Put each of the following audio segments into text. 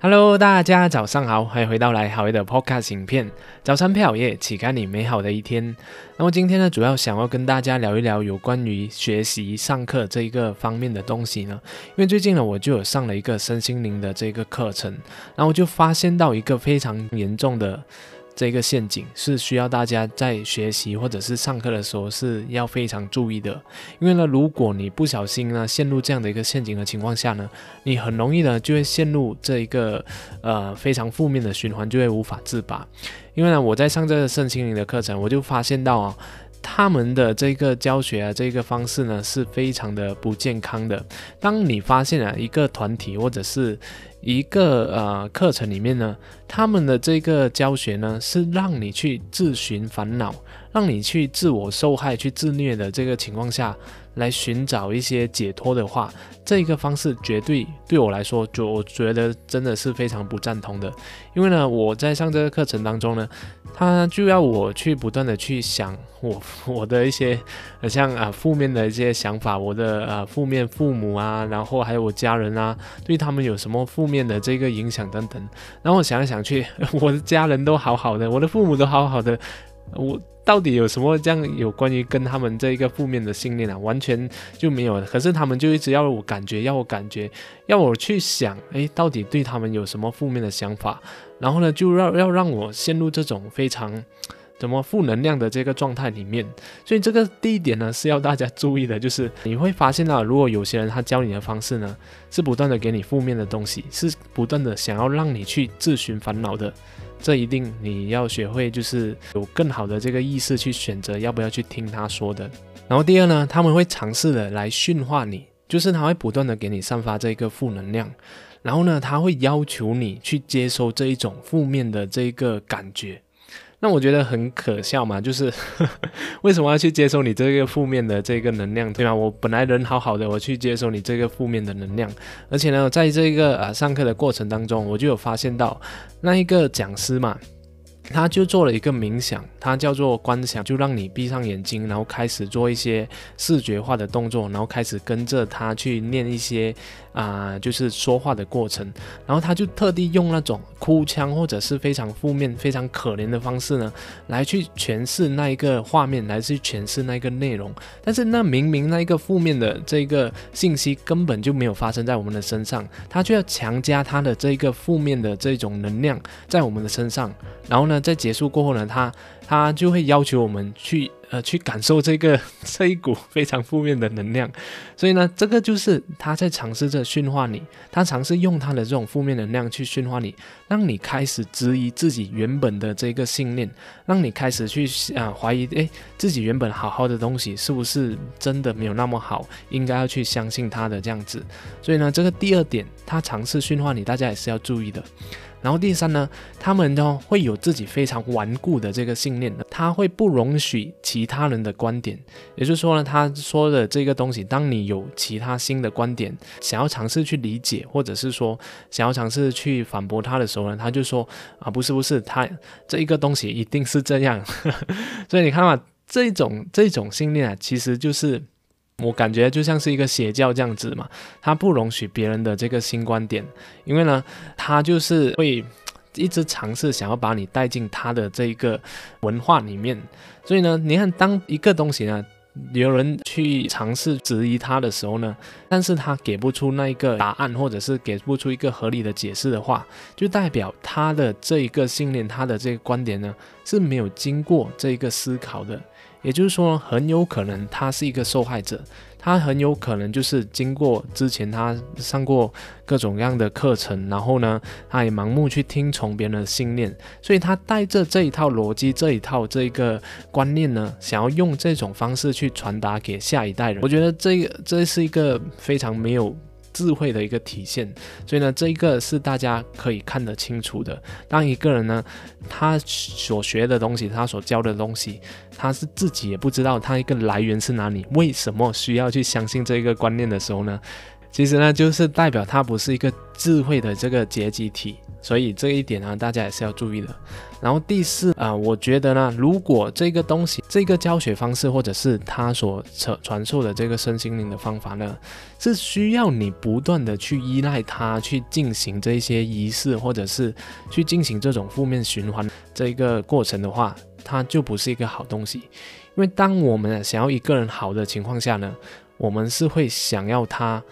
Hello，大家早上好，欢迎回到来好的 Podcast 影片。早餐配好夜，启开你美好的一天。那么今天呢，主要想要跟大家聊一聊有关于学习上课这一个方面的东西呢。因为最近呢，我就有上了一个身心灵的这个课程，然后就发现到一个非常严重的。这个陷阱是需要大家在学习或者是上课的时候是要非常注意的，因为呢，如果你不小心呢陷入这样的一个陷阱的情况下呢，你很容易呢就会陷入这一个呃非常负面的循环，就会无法自拔。因为呢，我在上这个圣心灵的课程，我就发现到啊。他们的这个教学啊，这个方式呢是非常的不健康的。当你发现啊一个团体或者是一个呃课程里面呢，他们的这个教学呢是让你去自寻烦恼，让你去自我受害、去自虐的这个情况下。来寻找一些解脱的话，这个方式绝对对我来说，就我觉得真的是非常不赞同的。因为呢，我在上这个课程当中呢，他就要我去不断的去想我 我的一些像啊负面的一些想法，我的呃负面父母啊，然后还有我家人啊，对他们有什么负面面的这个影响等等。然后我想来想去，我的家人都好好的，我的父母都好好的，我。到底有什么这样有关于跟他们这一个负面的信念啊？完全就没有。可是他们就一直要我感觉，要我感觉，要我去想，诶，到底对他们有什么负面的想法？然后呢，就要要让我陷入这种非常怎么负能量的这个状态里面。所以这个第一点呢，是要大家注意的，就是你会发现到，如果有些人他教你的方式呢，是不断的给你负面的东西，是不断的想要让你去自寻烦恼的。这一定你要学会，就是有更好的这个意识去选择要不要去听他说的。然后第二呢，他们会尝试的来驯化你，就是他会不断的给你散发这个负能量，然后呢，他会要求你去接收这一种负面的这个感觉。那我觉得很可笑嘛，就是 为什么要去接受你这个负面的这个能量，对吧？我本来人好好的，我去接受你这个负面的能量，而且呢，在这个呃上课的过程当中，我就有发现到那一个讲师嘛。他就做了一个冥想，他叫做观想，就让你闭上眼睛，然后开始做一些视觉化的动作，然后开始跟着他去念一些啊，就是说话的过程。然后他就特地用那种哭腔或者是非常负面、非常可怜的方式呢，来去诠释那一个画面，来去诠释那一个内容。但是那明明那一个负面的这个信息根本就没有发生在我们的身上，他就要强加他的这个负面的这种能量在我们的身上。然后呢，在结束过后呢，他他就会要求我们去呃去感受这个 这一股非常负面的能量，所以呢，这个就是他在尝试着驯化你，他尝试用他的这种负面能量去驯化你，让你开始质疑自己原本的这个信念，让你开始去啊怀疑，诶，自己原本好好的东西是不是真的没有那么好，应该要去相信他的这样子。所以呢，这个第二点，他尝试驯化你，大家也是要注意的。然后第三呢，他们呢会有自己非常顽固的这个信念的，他会不容许其他人的观点，也就是说呢，他说的这个东西，当你有其他新的观点，想要尝试去理解，或者是说想要尝试去反驳他的时候呢，他就说啊，不是不是，他这一个东西一定是这样，所以你看嘛，这种这种信念啊，其实就是。我感觉就像是一个邪教这样子嘛，他不容许别人的这个新观点，因为呢，他就是会一直尝试想要把你带进他的这一个文化里面。所以呢，你看，当一个东西呢，有人去尝试质疑他的时候呢，但是他给不出那一个答案，或者是给不出一个合理的解释的话，就代表他的这一个信念，他的这个观点呢是没有经过这一个思考的。也就是说，很有可能他是一个受害者，他很有可能就是经过之前他上过各种各样的课程，然后呢，他也盲目去听从别人的信念，所以他带着这一套逻辑、这一套这一个观念呢，想要用这种方式去传达给下一代人。我觉得这个这是一个非常没有。智慧的一个体现，所以呢，这一个是大家可以看得清楚的。当一个人呢，他所学的东西，他所教的东西，他是自己也不知道他一个来源是哪里，为什么需要去相信这一个观念的时候呢，其实呢，就是代表它不是一个智慧的这个结集体，所以这一点呢，大家也是要注意的。然后第四啊，我觉得呢，如果这个东西、这个教学方式，或者是他所传传授的这个身心灵的方法呢，是需要你不断的去依赖它去进行这些仪式，或者是去进行这种负面循环这个过程的话，它就不是一个好东西。因为当我们想要一个人好的情况下呢，我们是会想要他。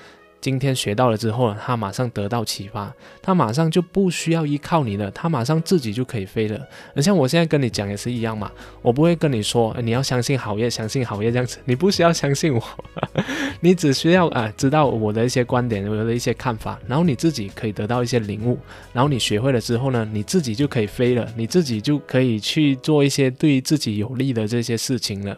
今天学到了之后，他马上得到启发，他马上就不需要依靠你了，他马上自己就可以飞了。而像我现在跟你讲也是一样嘛，我不会跟你说你要相信好业，相信好业这样子，你不需要相信我，你只需要啊知道我的一些观点，我的一些看法，然后你自己可以得到一些领悟，然后你学会了之后呢，你自己就可以飞了，你自己就可以去做一些对自己有利的这些事情了。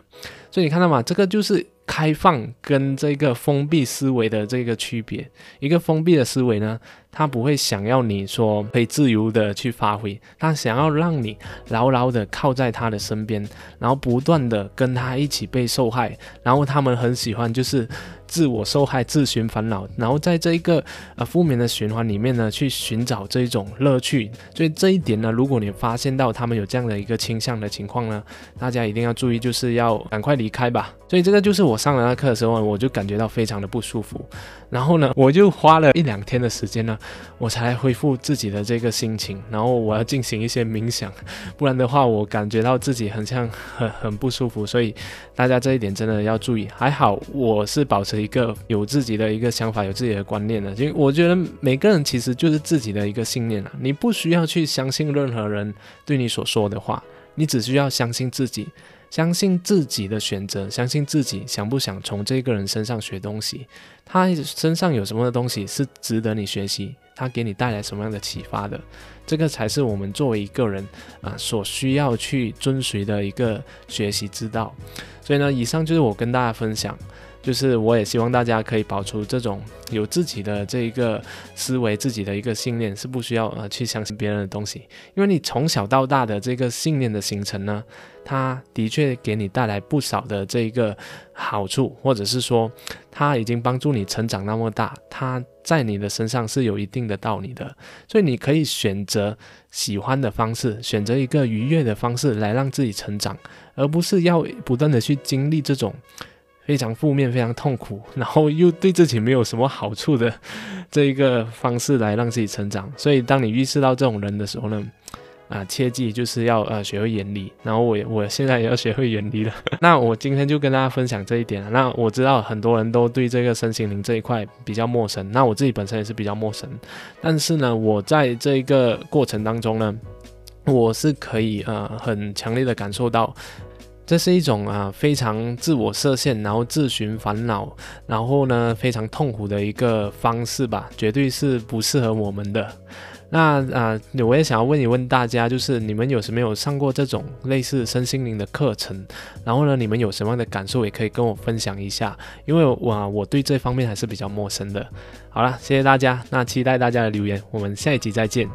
所以你看到吗？这个就是。开放跟这个封闭思维的这个区别，一个封闭的思维呢，他不会想要你说可以自由的去发挥，他想要让你牢牢的靠在他的身边，然后不断的跟他一起被受害，然后他们很喜欢就是。自我受害、自寻烦恼，然后在这一个呃负面的循环里面呢，去寻找这一种乐趣。所以这一点呢，如果你发现到他们有这样的一个倾向的情况呢，大家一定要注意，就是要赶快离开吧。所以这个就是我上了那课的时候，我就感觉到非常的不舒服。然后呢，我就花了一两天的时间呢，我才恢复自己的这个心情。然后我要进行一些冥想，不然的话，我感觉到自己很像很很不舒服。所以大家这一点真的要注意。还好我是保持。一个有自己的一个想法，有自己的观念的，就我觉得每个人其实就是自己的一个信念啊，你不需要去相信任何人对你所说的话，你只需要相信自己，相信自己的选择，相信自己想不想从这个人身上学东西，他身上有什么的东西是值得你学习，他给你带来什么样的启发的，这个才是我们作为一个人啊所需要去遵循的一个学习之道。所以呢，以上就是我跟大家分享。就是我也希望大家可以保持这种有自己的这一个思维，自己的一个信念，是不需要呃去相信别人的东西。因为你从小到大的这个信念的形成呢，它的确给你带来不少的这一个好处，或者是说它已经帮助你成长那么大，它在你的身上是有一定的道理的。所以你可以选择喜欢的方式，选择一个愉悦的方式来让自己成长，而不是要不断的去经历这种。非常负面、非常痛苦，然后又对自己没有什么好处的这一个方式来让自己成长。所以，当你遇识到这种人的时候呢，啊，切记就是要呃学会远离。然后我我现在也要学会远离了。那我今天就跟大家分享这一点。那我知道很多人都对这个身心灵这一块比较陌生，那我自己本身也是比较陌生。但是呢，我在这一个过程当中呢，我是可以呃很强烈的感受到。这是一种啊非常自我设限，然后自寻烦恼，然后呢非常痛苦的一个方式吧，绝对是不适合我们的。那啊，我也想要问一问大家，就是你们有什么有上过这种类似身心灵的课程？然后呢，你们有什么样的感受，也可以跟我分享一下，因为我我对这方面还是比较陌生的。好了，谢谢大家，那期待大家的留言，我们下一集再见。